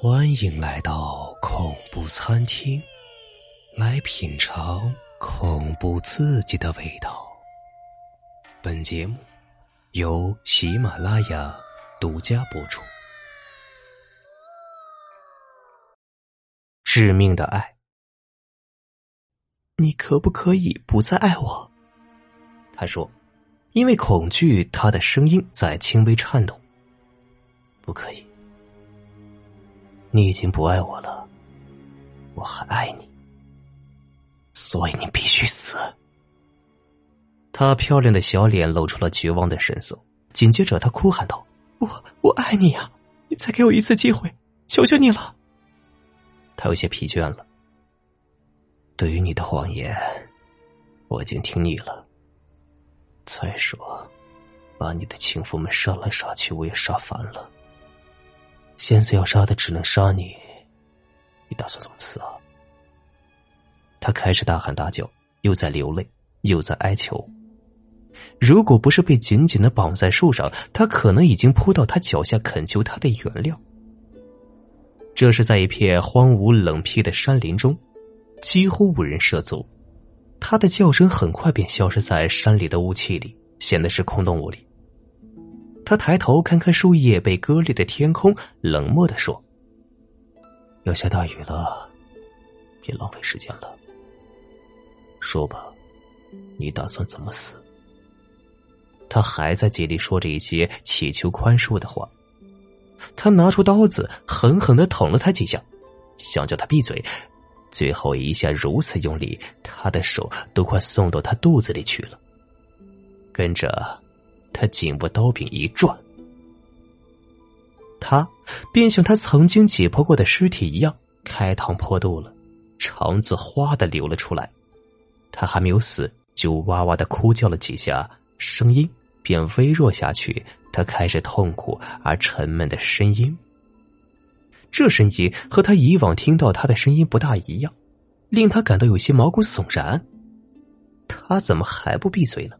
欢迎来到恐怖餐厅，来品尝恐怖刺激的味道。本节目由喜马拉雅独家播出。致命的爱，你可不可以不再爱我？他说，因为恐惧，他的声音在轻微颤抖。不可以。你已经不爱我了，我还爱你，所以你必须死。她漂亮的小脸露出了绝望的神色，紧接着她哭喊道：“我我爱你呀！你再给我一次机会，求求你了。”他有些疲倦了。对于你的谎言，我已经听腻了。再说，把你的情妇们杀来杀去，我也杀烦了。现在要杀的只能杀你，你打算怎么死啊？他开始大喊大叫，又在流泪，又在哀求。如果不是被紧紧的绑在树上，他可能已经扑到他脚下恳求他的原谅。这是在一片荒芜冷僻的山林中，几乎无人涉足。他的叫声很快便消失在山里的雾气里，显得是空洞无力。他抬头看看树叶被割裂的天空，冷漠的说：“要下大雨了，别浪费时间了。说吧，你打算怎么死？”他还在嘴里说着一些祈求宽恕的话。他拿出刀子，狠狠的捅了他几下，想叫他闭嘴。最后一下如此用力，他的手都快送到他肚子里去了。跟着。他颈部刀柄一转，他便像他曾经解剖过的尸体一样开膛破肚了，肠子哗的流了出来。他还没有死，就哇哇的哭叫了几下，声音便微弱下去。他开始痛苦而沉闷的声音，这声音和他以往听到他的声音不大一样，令他感到有些毛骨悚然。他怎么还不闭嘴呢？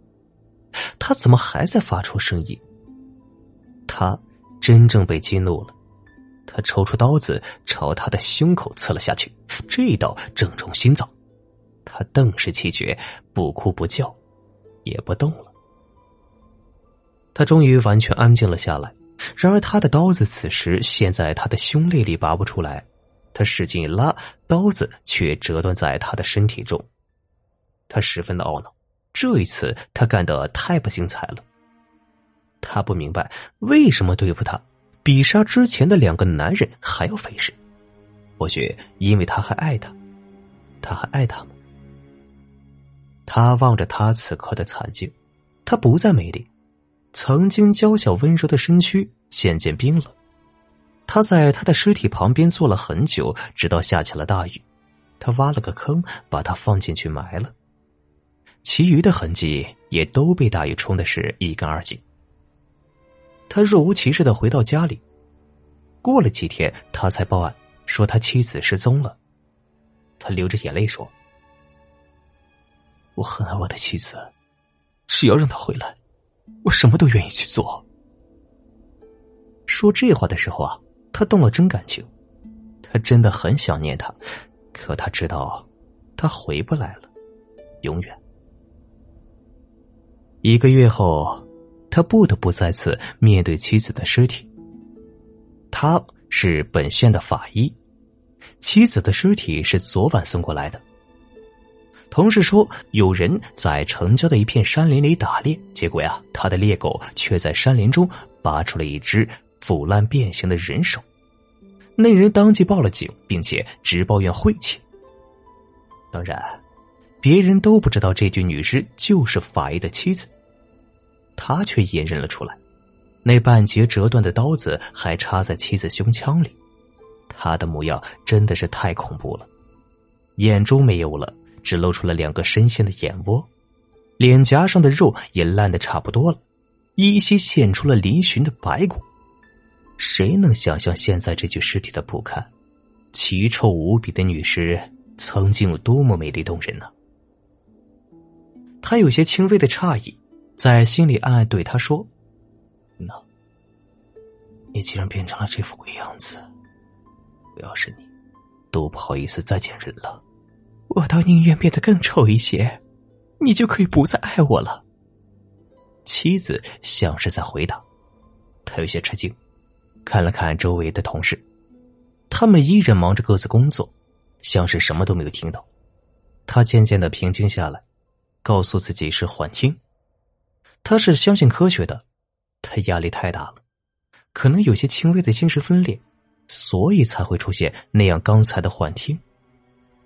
他怎么还在发出声音？他真正被激怒了，他抽出刀子朝他的胸口刺了下去，这一刀正中心脏。他顿时气绝，不哭不叫，也不动了。他终于完全安静了下来。然而，他的刀子此时陷在他的胸肋里拔不出来，他使劲一拉，刀子却折断在他的身体中。他十分的懊恼。这一次，他干得太不精彩了。他不明白为什么对付他，比杀之前的两个男人还要费事。或许因为他还爱他，他还爱他吗？他望着他此刻的惨境，他不再美丽，曾经娇小温柔的身躯渐渐冰冷。他在他的尸体旁边坐了很久，直到下起了大雨。他挖了个坑，把他放进去埋了。其余的痕迹也都被大雨冲的是一干二净。他若无其事的回到家里，过了几天，他才报案说他妻子失踪了。他流着眼泪说：“我很爱我的妻子，只要让她回来，我什么都愿意去做。”说这话的时候啊，他动了真感情，他真的很想念她，可他知道，他回不来了，永远。一个月后，他不得不再次面对妻子的尸体。他是本县的法医，妻子的尸体是昨晚送过来的。同事说，有人在城郊的一片山林里打猎，结果呀，他的猎狗却在山林中拔出了一只腐烂变形的人手。那人当即报了警，并且直抱怨晦气。当然。别人都不知道这具女尸就是法医的妻子，他却也认了出来。那半截折断的刀子还插在妻子胸腔里，他的模样真的是太恐怖了。眼珠没有了，只露出了两个深陷的眼窝，脸颊上的肉也烂的差不多了，依稀现出了嶙峋的白骨。谁能想象现在这具尸体的不堪？奇臭无比的女尸曾经有多么美丽动人呢？他有些轻微的诧异，在心里暗暗对他说：“那，你既然变成了这副鬼样子，我要是你，都不好意思再见人了。我倒宁愿变得更丑一些，你就可以不再爱我了。妻子像是在回答，他有些吃惊，看了看周围的同事，他们依然忙着各自工作，像是什么都没有听到。他渐渐的平静下来，告诉自己是幻听。他是相信科学的，他压力太大了，可能有些轻微的精神分裂。所以才会出现那样刚才的幻听，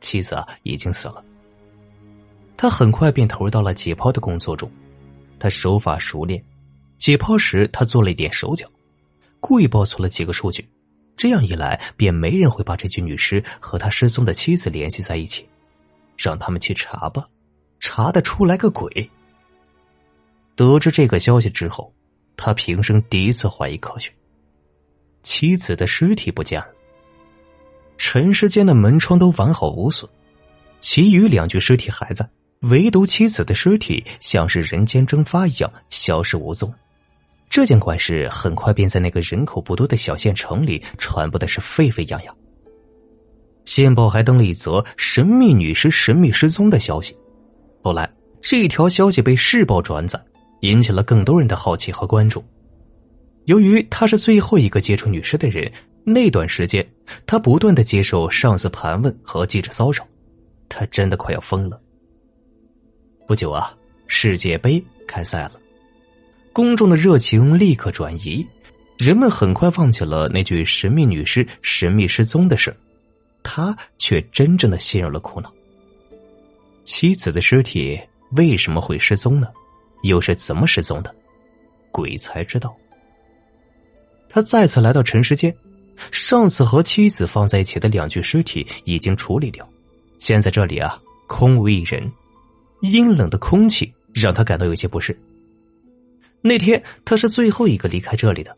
妻子啊已经死了。他很快便投入到了解剖的工作中，他手法熟练，解剖时他做了一点手脚，故意报错了几个数据，这样一来便没人会把这具女尸和他失踪的妻子联系在一起，让他们去查吧，查得出来个鬼。得知这个消息之后，他平生第一次怀疑科学。妻子的尸体不见了，陈世间的门窗都完好无损，其余两具尸体还在，唯独妻子的尸体像是人间蒸发一样消失无踪。这件怪事很快便在那个人口不多的小县城里传播的是沸沸扬扬。县报还登了一则神秘女尸神秘失踪的消息，后来这条消息被市报转载，引起了更多人的好奇和关注。由于他是最后一个接触女尸的人，那段时间他不断的接受上司盘问和记者骚扰，他真的快要疯了。不久啊，世界杯开赛了，公众的热情立刻转移，人们很快忘记了那具神秘女尸神秘失踪的事，他却真正的陷入了苦恼。妻子的尸体为什么会失踪呢？又是怎么失踪的？鬼才知道。他再次来到尘世间，上次和妻子放在一起的两具尸体已经处理掉，现在这里啊空无一人，阴冷的空气让他感到有些不适。那天他是最后一个离开这里的，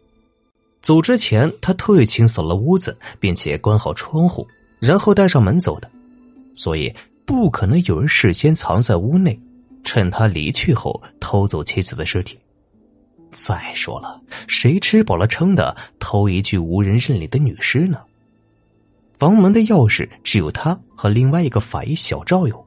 走之前他特意清扫了屋子，并且关好窗户，然后带上门走的，所以不可能有人事先藏在屋内，趁他离去后偷走妻子的尸体。再说了，谁吃饱了撑的偷一具无人认领的女尸呢？房门的钥匙只有他和另外一个法医小赵有，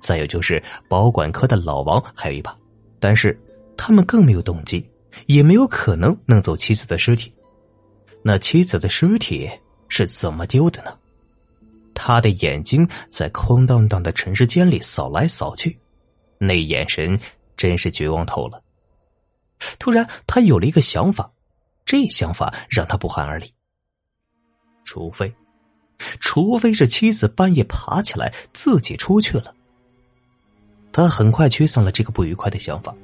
再有就是保管科的老王还有一把，但是他们更没有动机，也没有可能弄走妻子的尸体。那妻子的尸体是怎么丢的呢？他的眼睛在空荡荡的尘世间里扫来扫去，那眼神真是绝望透了。突然，他有了一个想法，这想法让他不寒而栗。除非，除非是妻子半夜爬起来自己出去了。他很快驱散了这个不愉快的想法，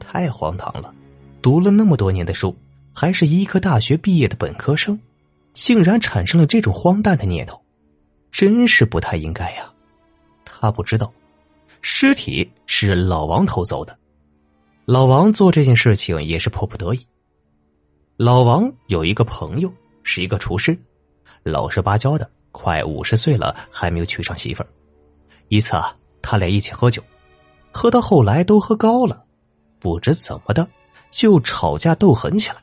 太荒唐了！读了那么多年的书，还是医科大学毕业的本科生，竟然产生了这种荒诞的念头，真是不太应该呀！他不知道，尸体是老王偷走的。老王做这件事情也是迫不得已。老王有一个朋友是一个厨师，老实巴交的，快五十岁了还没有娶上媳妇儿。一次啊，他俩一起喝酒，喝到后来都喝高了，不知怎么的就吵架斗狠起来。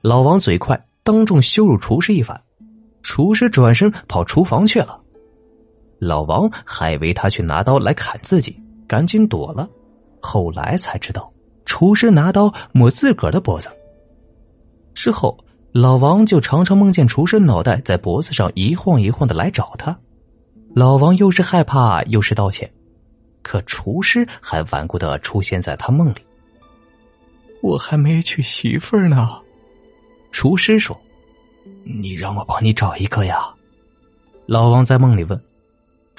老王嘴快，当众羞辱厨师一番，厨师转身跑厨房去了。老王还以为他去拿刀来砍自己，赶紧躲了。后来才知道，厨师拿刀抹自个儿的脖子。之后，老王就常常梦见厨师脑袋在脖子上一晃一晃的来找他。老王又是害怕又是道歉，可厨师还顽固的出现在他梦里。我还没娶媳妇儿呢，厨师说：“你让我帮你找一个呀。”老王在梦里问，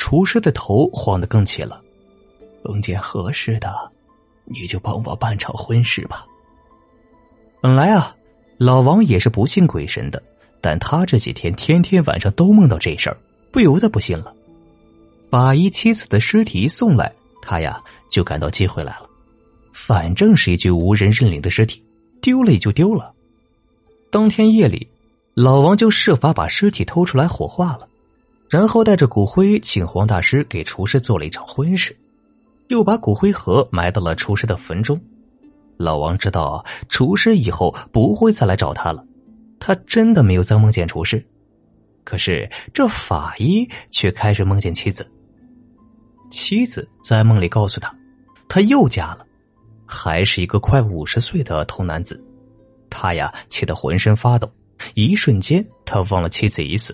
厨师的头晃得更起了。碰见合适的，你就帮我办场婚事吧。本来啊，老王也是不信鬼神的，但他这几天天天晚上都梦到这事儿，不由得不信了。法医妻子的尸体一送来，他呀就感到机会来了。反正是一具无人认领的尸体，丢了也就丢了。当天夜里，老王就设法把尸体偷出来火化了，然后带着骨灰请黄大师给厨师做了一场婚事。又把骨灰盒埋到了厨师的坟中。老王知道厨师以后不会再来找他了，他真的没有再梦见厨师。可是这法医却开始梦见妻子。妻子在梦里告诉他，他又嫁了，还是一个快五十岁的童男子。他呀，气得浑身发抖。一瞬间，他忘了妻子已死，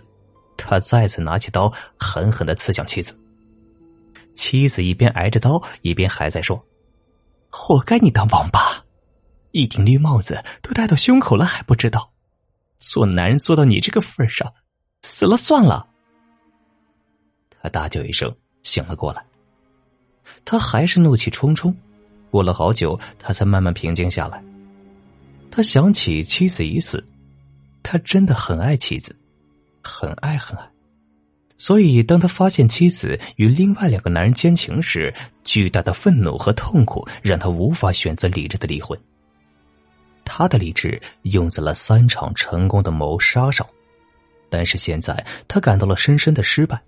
他再次拿起刀，狠狠的刺向妻子。妻子一边挨着刀，一边还在说：“活该你当王八，一顶绿帽子都戴到胸口了还不知道，做男人做到你这个份上，死了算了。”他大叫一声，醒了过来。他还是怒气冲冲，过了好久，他才慢慢平静下来。他想起妻子已死，他真的很爱妻子，很爱很爱。所以，当他发现妻子与另外两个男人奸情时，巨大的愤怒和痛苦让他无法选择理智的离婚。他的理智用在了三场成功的谋杀上，但是现在他感到了深深的失败。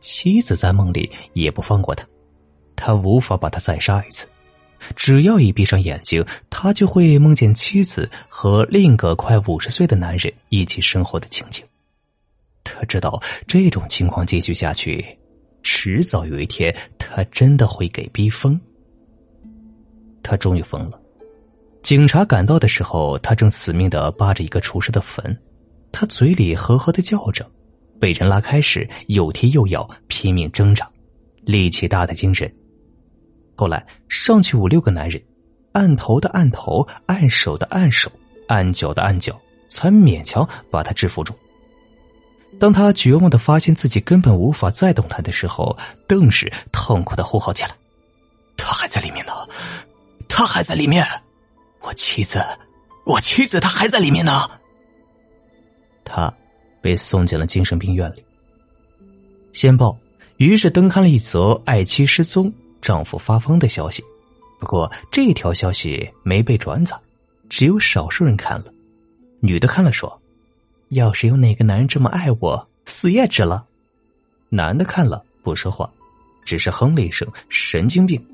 妻子在梦里也不放过他，他无法把他再杀一次。只要一闭上眼睛，他就会梦见妻子和另一个快五十岁的男人一起生活的情景。知道这种情况继续下去，迟早有一天他真的会给逼疯。他终于疯了。警察赶到的时候，他正死命的扒着一个厨师的坟，他嘴里呵呵的叫着，被人拉开时又踢又咬，拼命挣扎，力气大的惊人。后来上去五六个男人，按头的按头，按手的按手，按脚的按脚，才勉强把他制服住。当他绝望的发现自己根本无法再动弹的时候，顿时痛苦的呼号起来：“他还在里面呢，他还在里面！我妻子，我妻子，她还在里面呢！”他被送进了精神病院里。先报于是登刊了一则爱妻失踪、丈夫发疯的消息，不过这条消息没被转载，只有少数人看了。女的看了说。要是有哪个男人这么爱我，死也值了。男的看了不说话，只是哼了一声：“神经病。”